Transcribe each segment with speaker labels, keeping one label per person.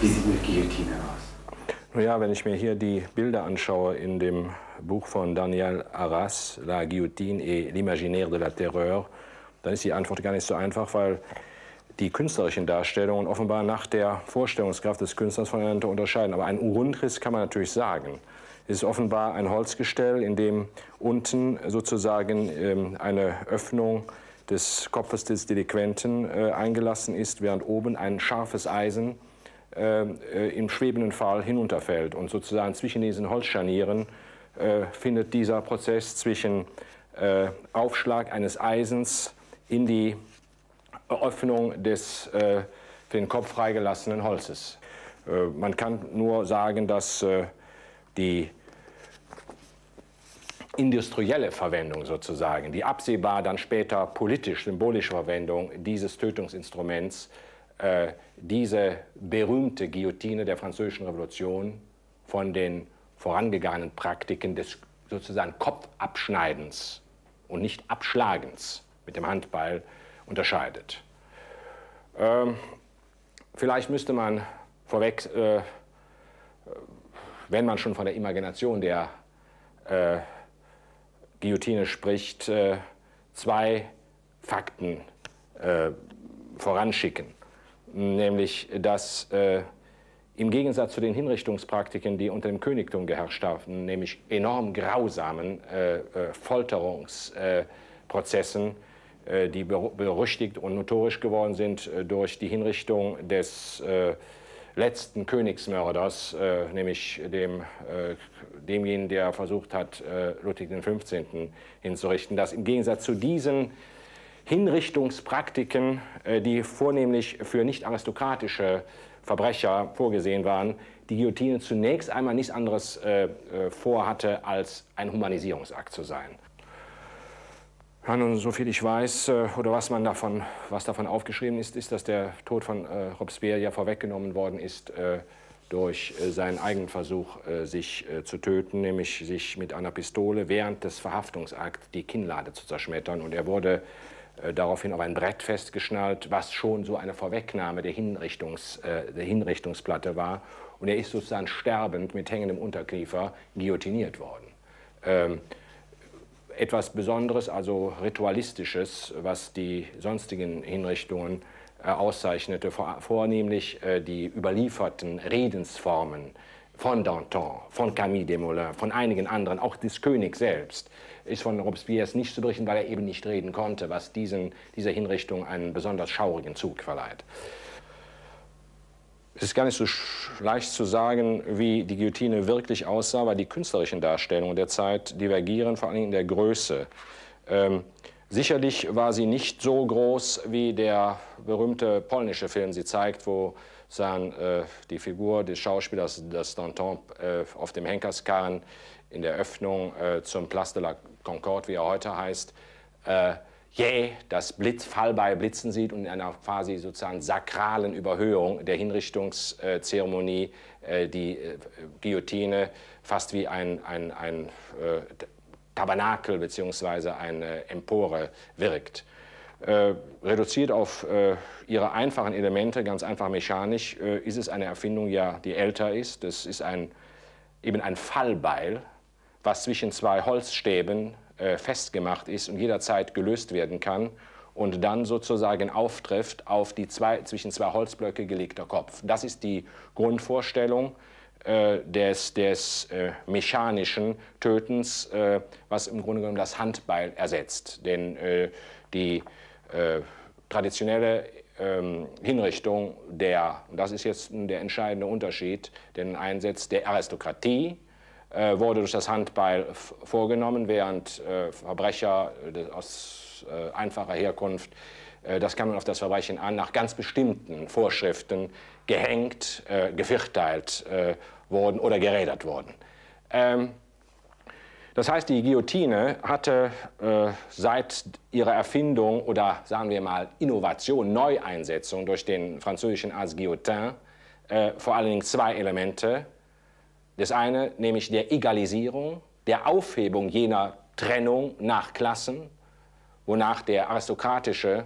Speaker 1: Wie sieht eine Guillotine aus?
Speaker 2: Naja, wenn ich mir hier die Bilder anschaue in dem Buch von Daniel Arras, La Guillotine et l'imaginaire de la Terreur, dann ist die Antwort gar nicht so einfach, weil die künstlerischen Darstellungen offenbar nach der Vorstellungskraft des Künstlers voneinander unterscheiden. Aber einen Grundriss kann man natürlich sagen. Es ist offenbar ein Holzgestell, in dem unten sozusagen ähm, eine Öffnung des Kopfes des Delinquenten äh, eingelassen ist, während oben ein scharfes Eisen äh, äh, im schwebenden Fall hinunterfällt. Und sozusagen zwischen diesen Holzscharnieren äh, findet dieser Prozess zwischen äh, Aufschlag eines Eisens in die Öffnung des äh, für den Kopf freigelassenen Holzes. Äh, man kann nur sagen, dass äh, die industrielle Verwendung sozusagen, die absehbar dann später politisch-symbolische Verwendung dieses Tötungsinstruments, äh, diese berühmte Guillotine der Französischen Revolution von den vorangegangenen Praktiken des sozusagen Kopfabschneidens und nicht Abschlagens mit dem Handbeil unterscheidet. Ähm, vielleicht müsste man vorweg, äh, wenn man schon von der Imagination der äh, Guillotine spricht, äh, zwei Fakten äh, voranschicken. Nämlich, dass äh, im Gegensatz zu den Hinrichtungspraktiken, die unter dem Königtum geherrscht haben, nämlich enorm grausamen äh, äh, Folterungsprozessen, äh, die berüchtigt und notorisch geworden sind durch die Hinrichtung des letzten Königsmörders, äh, nämlich dem, äh, demjenigen, der versucht hat, äh, Ludwig XV. hinzurichten, dass im Gegensatz zu diesen Hinrichtungspraktiken, äh, die vornehmlich für nicht aristokratische Verbrecher vorgesehen waren, die Guillotine zunächst einmal nichts anderes äh, äh, vorhatte, als ein Humanisierungsakt zu sein. Ja, nun, soviel ich weiß, oder was, man davon, was davon aufgeschrieben ist, ist, dass der Tod von äh, Robespierre ja vorweggenommen worden ist äh, durch äh, seinen eigenen Versuch, sich zu töten, nämlich sich mit einer Pistole während des Verhaftungsakts die Kinnlade zu zerschmettern. Und er wurde daraufhin auf ein Brett festgeschnallt, was schon so eine Vorwegnahme der, Hinrichtungs, der Hinrichtungsplatte war. Und er ist sozusagen sterbend mit hängendem Unterkiefer guillotiniert worden. Ähm, etwas Besonderes, also Ritualistisches, was die sonstigen Hinrichtungen äh, auszeichnete, vor, vornehmlich äh, die überlieferten Redensformen von Danton, von Camille Desmoulins, von einigen anderen, auch des Königs selbst, ist von Robespierre nicht zu berichten, weil er eben nicht reden konnte, was diesen, dieser Hinrichtung einen besonders schaurigen Zug verleiht. Es ist gar nicht so leicht zu sagen, wie die Guillotine wirklich aussah, weil die künstlerischen Darstellungen der Zeit divergieren, vor allem in der Größe. Ähm, sicherlich war sie nicht so groß, wie der berühmte polnische Film sie zeigt, wo sagen, äh, die Figur des Schauspielers, das Danton, äh, auf dem Henkerskarren in der Öffnung äh, zum Place de la Concorde, wie er heute heißt, äh, jäh das Blitz, Fallbeil blitzen sieht und in einer quasi sozusagen sakralen Überhöhung der Hinrichtungszeremonie äh, die äh, Guillotine fast wie ein, ein, ein äh, Tabernakel bzw. eine Empore wirkt. Äh, reduziert auf äh, ihre einfachen Elemente, ganz einfach mechanisch, äh, ist es eine Erfindung, ja, die älter ist. Das ist ein, eben ein Fallbeil, was zwischen zwei Holzstäben äh, festgemacht ist und jederzeit gelöst werden kann und dann sozusagen auftrifft auf die zwei, zwischen zwei Holzblöcke gelegter Kopf. Das ist die Grundvorstellung äh, des, des äh, mechanischen Tötens, äh, was im Grunde genommen das Handbeil ersetzt. Denn äh, die äh, traditionelle ähm, Hinrichtung der, und das ist jetzt der entscheidende Unterschied, den Einsatz der Aristokratie, äh, wurde durch das Handbeil vorgenommen, während äh, Verbrecher äh, aus äh, einfacher Herkunft, äh, das kann man auf das Verbrechen an, nach ganz bestimmten Vorschriften gehängt, äh, gevierteilt wurden oder gerädert wurden. Ähm, das heißt, die Guillotine hatte seit ihrer Erfindung oder sagen wir mal Innovation, Neueinsetzung durch den französischen Arzt Guillotin vor allen Dingen zwei Elemente, das eine, nämlich der Egalisierung, der Aufhebung jener Trennung nach Klassen, wonach der aristokratische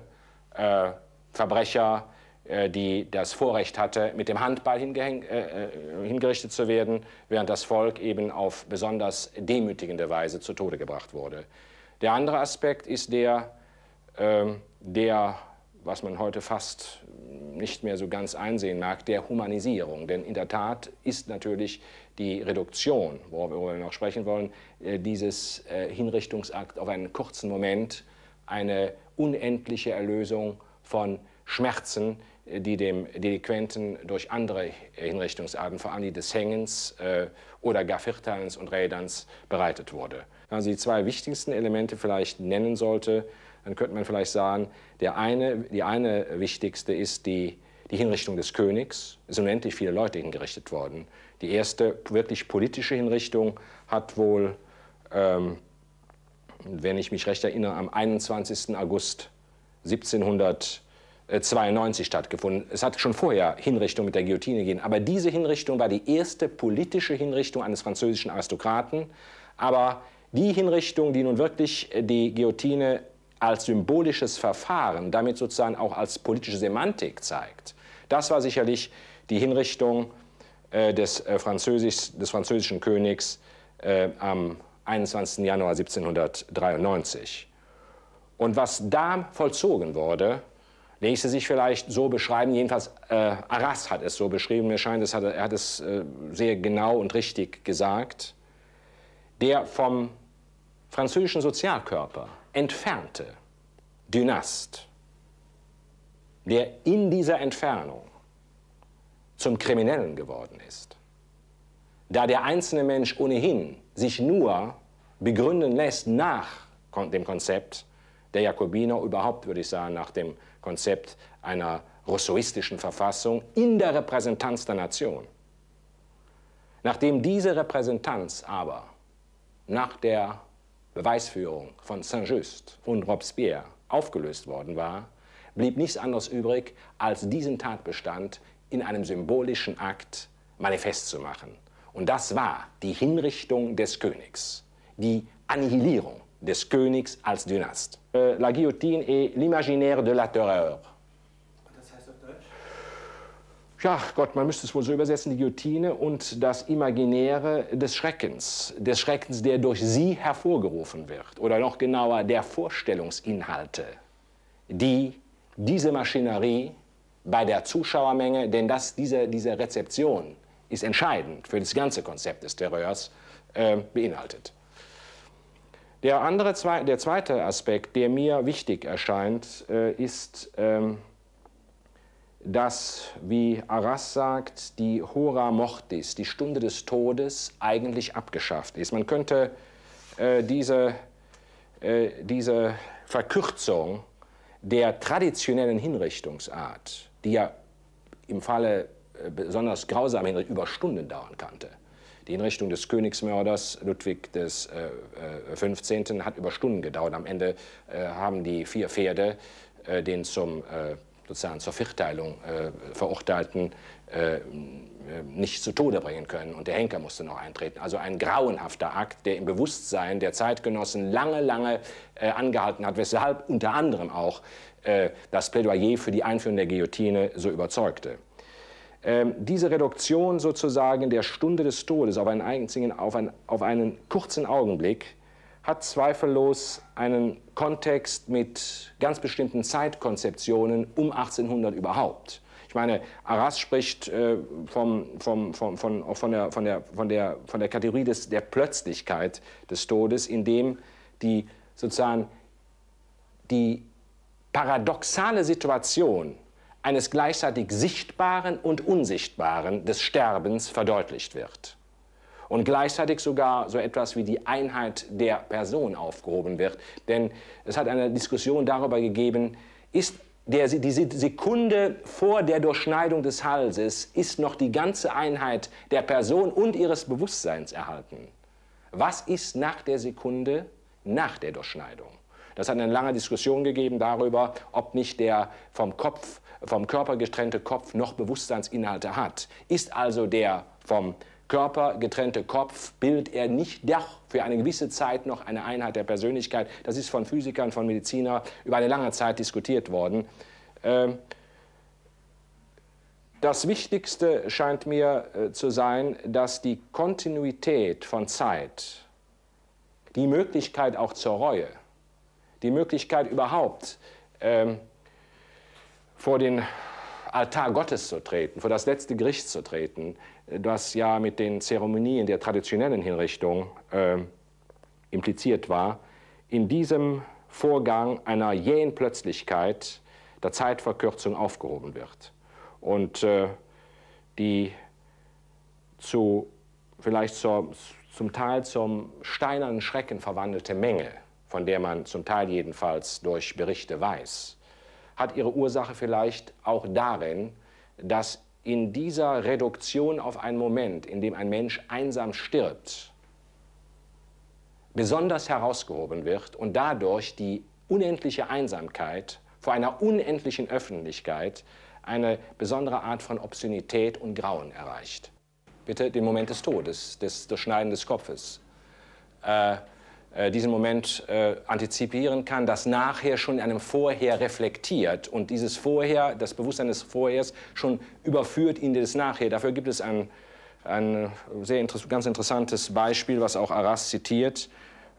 Speaker 2: äh, Verbrecher äh, die das Vorrecht hatte, mit dem Handball äh, äh, hingerichtet zu werden, während das Volk eben auf besonders demütigende Weise zu Tode gebracht wurde. Der andere Aspekt ist der, äh, der, was man heute fast nicht mehr so ganz einsehen mag, der Humanisierung. Denn in der Tat ist natürlich die Reduktion, worüber wir noch sprechen wollen, äh, dieses äh, Hinrichtungsakt auf einen kurzen Moment eine unendliche Erlösung von Schmerzen, die dem Delinquenten durch andere Hinrichtungsarten, vor allem die des Hängens äh, oder gar Vierteilens und Räderns, bereitet wurde. Wenn man die zwei wichtigsten Elemente vielleicht nennen sollte, dann könnte man vielleicht sagen, der eine, die eine wichtigste ist die, die Hinrichtung des Königs. Es sind unendlich viele Leute hingerichtet worden. Die erste wirklich politische Hinrichtung hat wohl, ähm, wenn ich mich recht erinnere, am 21. August 1700 92 stattgefunden. Es hat schon vorher Hinrichtung mit der Guillotine gegeben, aber diese Hinrichtung war die erste politische Hinrichtung eines französischen Aristokraten. Aber die Hinrichtung, die nun wirklich äh, die Guillotine als symbolisches Verfahren, damit sozusagen auch als politische Semantik zeigt, das war sicherlich die Hinrichtung äh, des, äh, Französisch, des, französischen Königs äh, am 21. Januar 1793. Und was da vollzogen wurde, ließe sich vielleicht so beschreiben, jedenfalls äh, Arras hat es so beschrieben, mir scheint, es hat, er hat es äh, sehr genau und richtig gesagt, der vom französischen Sozialkörper entfernte Dynast, der in dieser Entfernung zum Kriminellen geworden ist, da der einzelne Mensch ohnehin sich nur begründen lässt nach dem Konzept der Jakobiner, überhaupt würde ich sagen nach dem Konzept einer rousseauistischen Verfassung in der Repräsentanz der Nation. Nachdem diese Repräsentanz aber nach der Beweisführung von Saint-Just und Robespierre aufgelöst worden war, blieb nichts anderes übrig, als diesen Tatbestand in einem symbolischen Akt manifest zu machen. Und das war die Hinrichtung des Königs, die Annihilierung des Königs als Dynast. Euh, la guillotine est l'imaginaire de la terreur. Das heißt auf Deutsch? Ja, Gott, man müsste es wohl so übersetzen, die Guillotine und das Imaginäre des Schreckens, des Schreckens, der durch sie hervorgerufen wird. Oder noch genauer, der Vorstellungsinhalte, die diese Maschinerie bei der Zuschauermenge, denn das, diese, diese Rezeption ist entscheidend für das ganze Konzept des Terrors, äh, beinhaltet. Der, andere, der zweite Aspekt, der mir wichtig erscheint, äh, ist, ähm, dass, wie Arras sagt, die Hora Mortis, die Stunde des Todes, eigentlich abgeschafft ist. Man könnte äh, diese, äh, diese Verkürzung der traditionellen Hinrichtungsart, die ja im Falle besonders grausamer Hinrichtung über Stunden dauern kannte, die Hinrichtung des Königsmörders Ludwig des äh, 15. Äh, hat über Stunden gedauert. Am Ende äh, haben die vier Pferde äh, den zum, äh, sozusagen zur Vierteilung äh, verurteilten nicht zu Tode bringen können und der Henker musste noch eintreten. Also ein grauenhafter Akt, der im Bewusstsein der Zeitgenossen lange, lange angehalten hat, weshalb unter anderem auch das Plädoyer für die Einführung der Guillotine so überzeugte. Ähm, diese Reduktion sozusagen der Stunde des Todes auf einen einzigen, auf, ein, auf einen kurzen Augenblick hat zweifellos einen Kontext mit ganz bestimmten Zeitkonzeptionen um 1800 überhaupt. Ich meine, Arras spricht äh, vom, vom, vom, von, von, der, von, der, von, der, von der Kategorie des, der Plötzlichkeit des Todes, in dem die sozusagen die paradoxale Situation eines gleichzeitig Sichtbaren und Unsichtbaren des Sterbens verdeutlicht wird. Und gleichzeitig sogar so etwas wie die Einheit der Person aufgehoben wird. Denn es hat eine Diskussion darüber gegeben, ist der, die Sekunde vor der Durchschneidung des Halses, ist noch die ganze Einheit der Person und ihres Bewusstseins erhalten. Was ist nach der Sekunde nach der Durchschneidung? Das hat eine lange Diskussion gegeben darüber, ob nicht der vom Kopf vom Körper getrennte Kopf noch Bewusstseinsinhalte hat. Ist also der vom Körper getrennte Kopf, bildet er nicht doch für eine gewisse Zeit noch eine Einheit der Persönlichkeit. Das ist von Physikern, von Medizinern über eine lange Zeit diskutiert worden. Ähm, Das Wichtigste scheint mir äh, zu sein, dass die Kontinuität von Zeit, die Möglichkeit auch zur Reue, die Möglichkeit überhaupt ähm, vor den Altar Gottes zu treten, vor das letzte Gericht zu treten, das ja mit den Zeremonien der traditionellen Hinrichtung äh, impliziert war, in diesem Vorgang einer jähen Plötzlichkeit der Zeitverkürzung aufgehoben wird. Und äh, die zu, vielleicht zur, zum Teil zum steinernen Schrecken verwandelte Menge, von der man zum Teil jedenfalls durch Berichte weiß, hat ihre Ursache vielleicht auch darin, dass in dieser Reduktion auf einen Moment, in dem ein Mensch einsam stirbt, besonders herausgehoben wird und dadurch die unendliche Einsamkeit vor einer unendlichen Öffentlichkeit eine besondere Art von Obszönität und Grauen erreicht. Bitte den Moment des Todes, des Durchschneiden des Kopfes. Äh, diesen Moment äh, antizipieren kann, das nachher schon in einem Vorher reflektiert und dieses Vorher, das Bewusstsein des Vorhers schon überführt in das Nachher. Dafür gibt es ein, ein sehr inter ganz interessantes Beispiel, was auch Arras zitiert,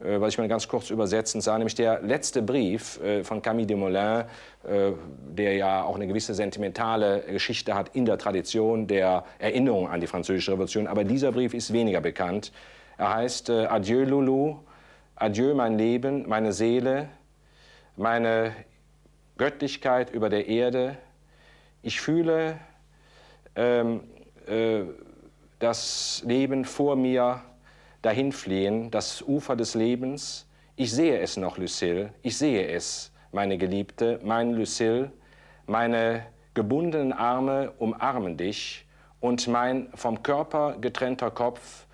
Speaker 2: äh, was ich mal ganz kurz übersetzen sah, nämlich der letzte Brief äh, von Camille Desmoulins, äh, der ja auch eine gewisse sentimentale Geschichte hat in der Tradition der Erinnerung an die Französische Revolution. Aber dieser Brief ist weniger bekannt. Er heißt Adieu Loulou, Adieu mein Leben, meine Seele, meine Göttlichkeit über der Erde. Ich fühle ähm, äh, das Leben vor mir dahinfliehen, das Ufer des Lebens. Ich sehe es noch, Lucille, ich sehe es, meine Geliebte, mein Lucille, meine gebundenen Arme umarmen dich und mein vom Körper getrennter Kopf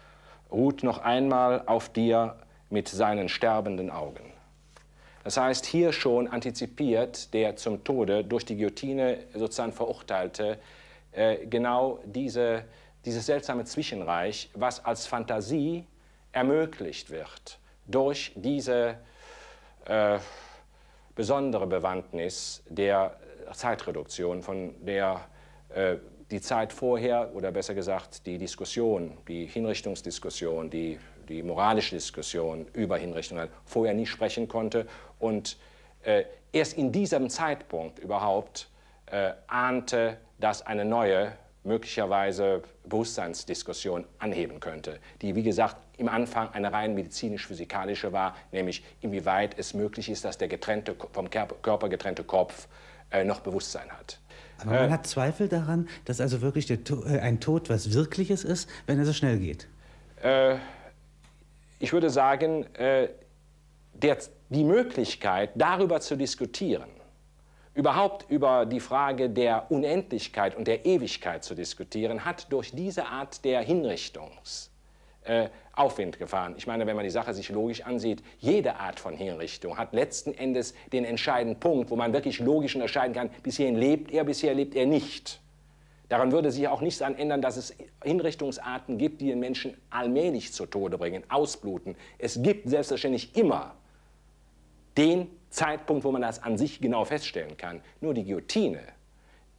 Speaker 2: ruht noch einmal auf dir mit seinen sterbenden Augen. Das heißt, hier schon antizipiert der zum Tode durch die Guillotine sozusagen Verurteilte äh, genau diese, dieses seltsame Zwischenreich, was als Fantasie ermöglicht wird durch diese äh, besondere Bewandtnis der Zeitreduktion, von der äh, die Zeit vorher, oder besser gesagt die Diskussion, die Hinrichtungsdiskussion, die, die moralische Diskussion über Hinrichtungen vorher nie sprechen konnte und äh, erst in diesem Zeitpunkt überhaupt äh, ahnte, dass eine neue möglicherweise Bewusstseinsdiskussion anheben könnte, die, wie gesagt, im Anfang eine rein medizinisch-physikalische war, nämlich inwieweit es möglich ist, dass der getrennte, vom Körper getrennte Kopf äh, noch Bewusstsein hat.
Speaker 1: Aber man äh, hat Zweifel daran, dass also wirklich der, äh, ein Tod was Wirkliches ist, wenn er so schnell geht?
Speaker 2: Äh, ich würde sagen, äh, der, die Möglichkeit, darüber zu diskutieren, überhaupt über die Frage der Unendlichkeit und der Ewigkeit zu diskutieren, hat durch diese Art der Hinrichtungs äh, Aufwind gefahren. Ich meine, wenn man die Sache sich logisch ansieht, jede Art von Hinrichtung hat letzten Endes den entscheidenden Punkt, wo man wirklich logisch unterscheiden kann, bis hierhin lebt er, bisher lebt er nicht. Daran würde sich auch nichts ändern, dass es Hinrichtungsarten gibt, die den Menschen allmählich zu Tode bringen, ausbluten. Es gibt selbstverständlich immer den Zeitpunkt, wo man das an sich genau feststellen kann. Nur die Guillotine,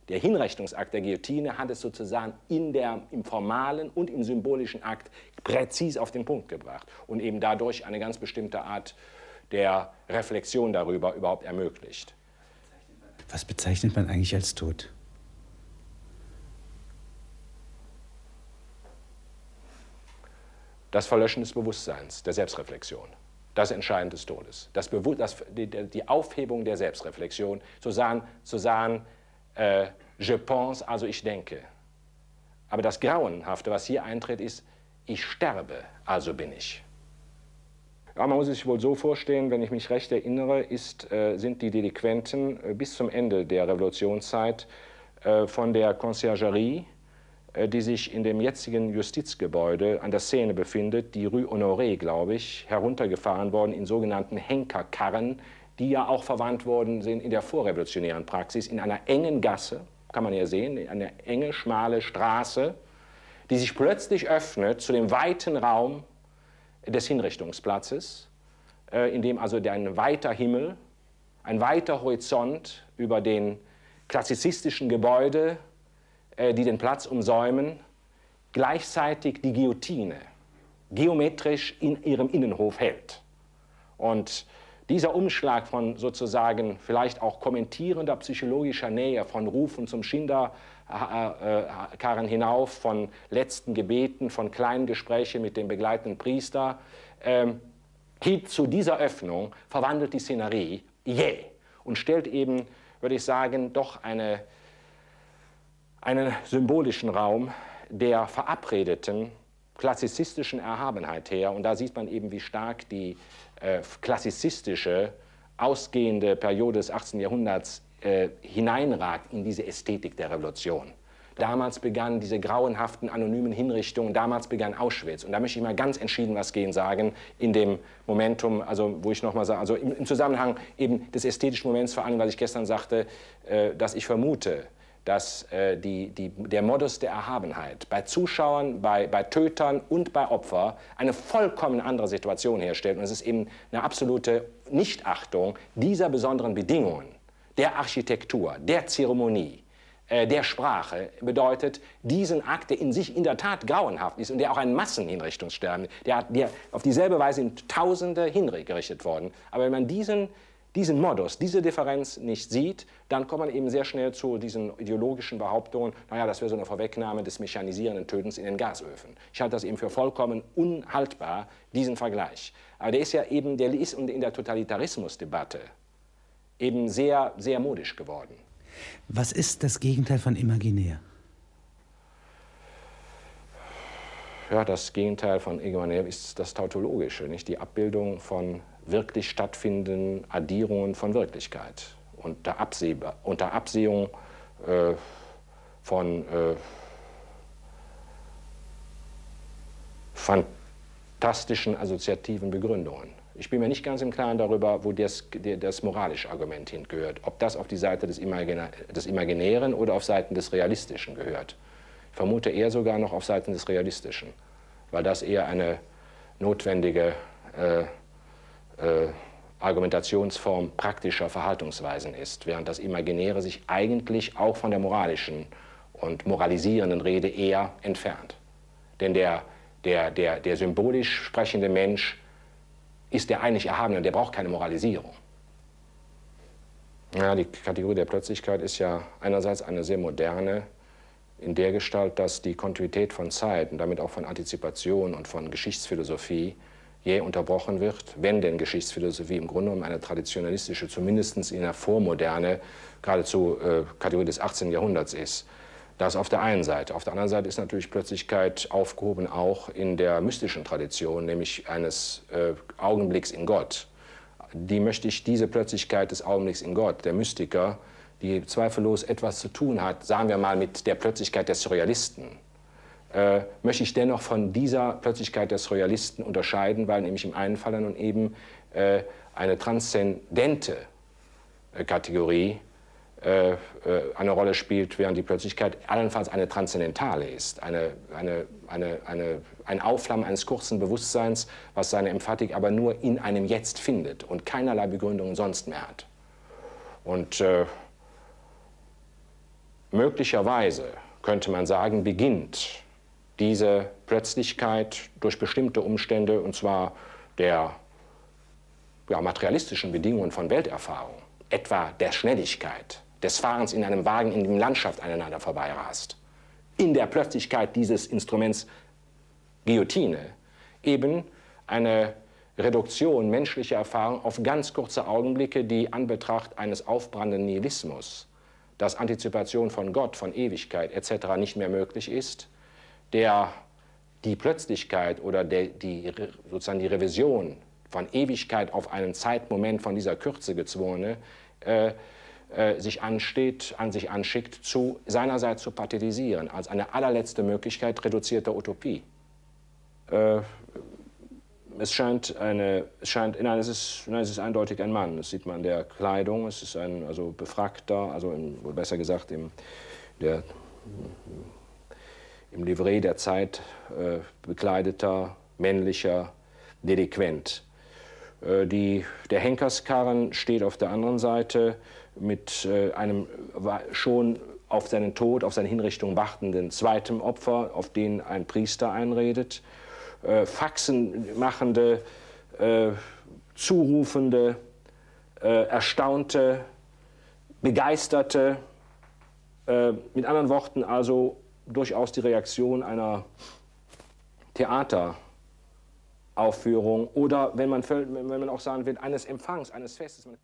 Speaker 2: der Hinrichtungsakt der Guillotine hat es sozusagen in der, im formalen und im symbolischen Akt präzis auf den Punkt gebracht und eben dadurch eine ganz bestimmte Art der Reflexion darüber überhaupt ermöglicht.
Speaker 1: Was bezeichnet man eigentlich als Tod?
Speaker 2: Das Verlöschen des Bewusstseins, der Selbstreflexion das Entscheidende des Todes. Das das, die, die, Aufhebung der Selbstreflexion, zu sagen, zu sagen äh, je pense, also ich denke. Aber das Grauenhafte, was hier eintritt, ist, ich sterbe, also bin ich. Ja, man muss sich wohl so vorstellen, wenn ich mich recht erinnere, ist, äh, sind die Delinquenten äh, bis zum Ende der Revolutionszeit äh, von der Conciergerie die sich in dem jetzigen Justizgebäude an der Szene befindet, die Rue Honoré, glaube ich, heruntergefahren worden in sogenannten Henkerkarren, die ja auch verwandt worden sind in der vorrevolutionären Praxis, in einer engen Gasse, kann man ja sehen, eine enge, schmale Straße, die sich plötzlich öffnet zu dem weiten Raum des Hinrichtungsplatzes, äh, in dem also ein weiter Himmel, ein weiter Horizont über den klassizistischen Gebäude äh, die den Platz umsäumen, gleichzeitig die Guillotine geometrisch in ihrem Innenhof hält. Und dieser Umschlag von sozusagen vielleicht auch kommentierender psychologischer Nähe, von Rufen zum Schinderkarren äh, hinauf, von letzten Gebeten, von kleinen Gesprächen mit dem begleitenden Priester, ähm, zu dieser Öffnung verwandelt die Szenerie jäh yeah, und stellt eben, würde ich sagen, doch eine, einen symbolischen Raum der verabredeten klassizistischen Erhabenheit her. Und da sieht man eben, wie stark die äh, klassizistische, ausgehende Periode des 18. Jahrhunderts äh, hineinragt in diese Ästhetik der Revolution. Damals begannen diese grauenhaften anonymen Hinrichtungen, damals begann Auschwitz. Und da möchte ich mal ganz entschieden was gehen sagen, in dem Momentum, also wo ich nochmal sage, also im, im, Zusammenhang eben des ästhetischen Moments, vor allem, weil ich gestern sagte, äh, dass ich vermute, dass äh, die, die, der Modus der Erhabenheit bei Zuschauern, bei, bei Tötern und bei Opfern eine vollkommen andere Situation herstellt. Und es ist eben eine absolute Nichtachtung dieser besonderen Bedingungen, der Architektur, der Zeremonie, äh, der Sprache bedeutet, diesen Akt, der in sich in der Tat grauenhaft ist und der auch ein Massenhinrichtungssterben, der, der auf dieselbe Weise sind Tausende hingerichtet worden. Aber wenn man diesen diesen Modus, diese Differenz nicht sieht, dann kommt man eben sehr schnell zu diesen ideologischen Behauptungen, naja, das wäre so eine Vorwegnahme des mechanisierenden Tötens in den Gasöfen. Ich halte das eben für vollkommen unhaltbar, diesen Vergleich. Aber der ist ja eben, der ist in der Totalitarismusdebatte eben sehr, sehr modisch geworden.
Speaker 1: Was ist das Gegenteil von imaginär?
Speaker 2: Ja, das Gegenteil von imaginär ist das Tautologische, nicht die Abbildung von wirklich stattfindenden Addierungen von Wirklichkeit, unter, Abseh unter Absehung äh, von äh, fantastischen assoziativen Begründungen. Ich bin mir nicht ganz im Klaren darüber, wo das, das moralische Argument hingehört. Ob das auf die Seite des, Imagina des Imaginären oder auf Seiten des Realistischen gehört. Ich vermute eher sogar noch auf Seiten des Realistischen, weil das eher eine notwendige äh, äh, Argumentationsform praktischer Verhaltensweisen ist, während das Imaginäre sich eigentlich auch von der moralischen und moralisierenden Rede eher entfernt. Denn der, der, der, der symbolisch sprechende Mensch ist der eigentlich Erhabene und der braucht keine Moralisierung. Ja, die Kategorie der Plötzlichkeit ist ja einerseits eine sehr moderne, in der Gestalt, dass die Kontinuität von Zeit und damit auch von Antizipation und von Geschichtsphilosophie je unterbrochen wird, wenn denn Geschichtsphilosophie im Grunde genommen eine traditionalistische, zumindest in der Vormoderne, geradezu äh, Kategorie des 18. Jahrhunderts ist. Das auf der einen Seite. Auf der anderen Seite ist natürlich Plötzlichkeit aufgehoben auch in der mystischen Tradition, nämlich eines äh, Augenblicks in Gott. Die möchte ich, diese Plötzlichkeit des Augenblicks in Gott, der Mystiker, die zweifellos etwas zu tun hat, sagen wir mal, mit der Plötzlichkeit der Surrealisten, äh, möchte ich dennoch von dieser Plötzlichkeit des Royalisten unterscheiden, weil nämlich im einen Fall nun eben äh, eine transzendente äh, Kategorie äh, äh, eine Rolle spielt, während die Plötzlichkeit allenfalls eine transzendentale ist, eine, eine, eine, eine, ein Aufflammen eines kurzen Bewusstseins, was seine Emphatik aber nur in einem Jetzt findet und keinerlei Begründungen sonst mehr hat. Und äh, möglicherweise könnte man sagen, beginnt diese Plötzlichkeit durch bestimmte Umstände, und zwar der ja, materialistischen Bedingungen von Welterfahrung, etwa der Schnelligkeit, des Fahrens in einem Wagen, in dem Landschaft aneinander vorbeirast, in der Plötzlichkeit dieses Instruments Guillotine, eben eine Reduktion menschlicher Erfahrung auf ganz kurze Augenblicke, die Anbetracht eines aufbrandenden Nihilismus, dass Antizipation von Gott, von Ewigkeit etc. nicht mehr möglich ist, der die Plötzlichkeit oder der, die, sozusagen die Revision von Ewigkeit auf einen Zeitmoment von dieser Kürze gezwungene äh, äh, sich ansteht, an sich anschickt, zu seinerseits zu pathetisieren, als eine allerletzte Möglichkeit reduzierter Utopie. Äh, es scheint eine, es scheint, nein, es ist, nein, es ist eindeutig ein Mann. Das sieht man in der Kleidung. Es ist ein also befragter, also im, besser gesagt im, der im Livret der Zeit äh, bekleideter männlicher Delinquent. Äh, die, der Henkerskarren steht auf der anderen Seite mit äh, einem schon auf seinen Tod, auf seine Hinrichtung wartenden zweiten Opfer, auf den ein Priester einredet, äh, Faxen machende, äh, zurufende, äh, erstaunte, begeisterte, mit anderen Worten also durchaus die Reaktion einer Theateraufführung oder, wenn man, wenn man auch sagen will, eines Empfangs, eines Festes.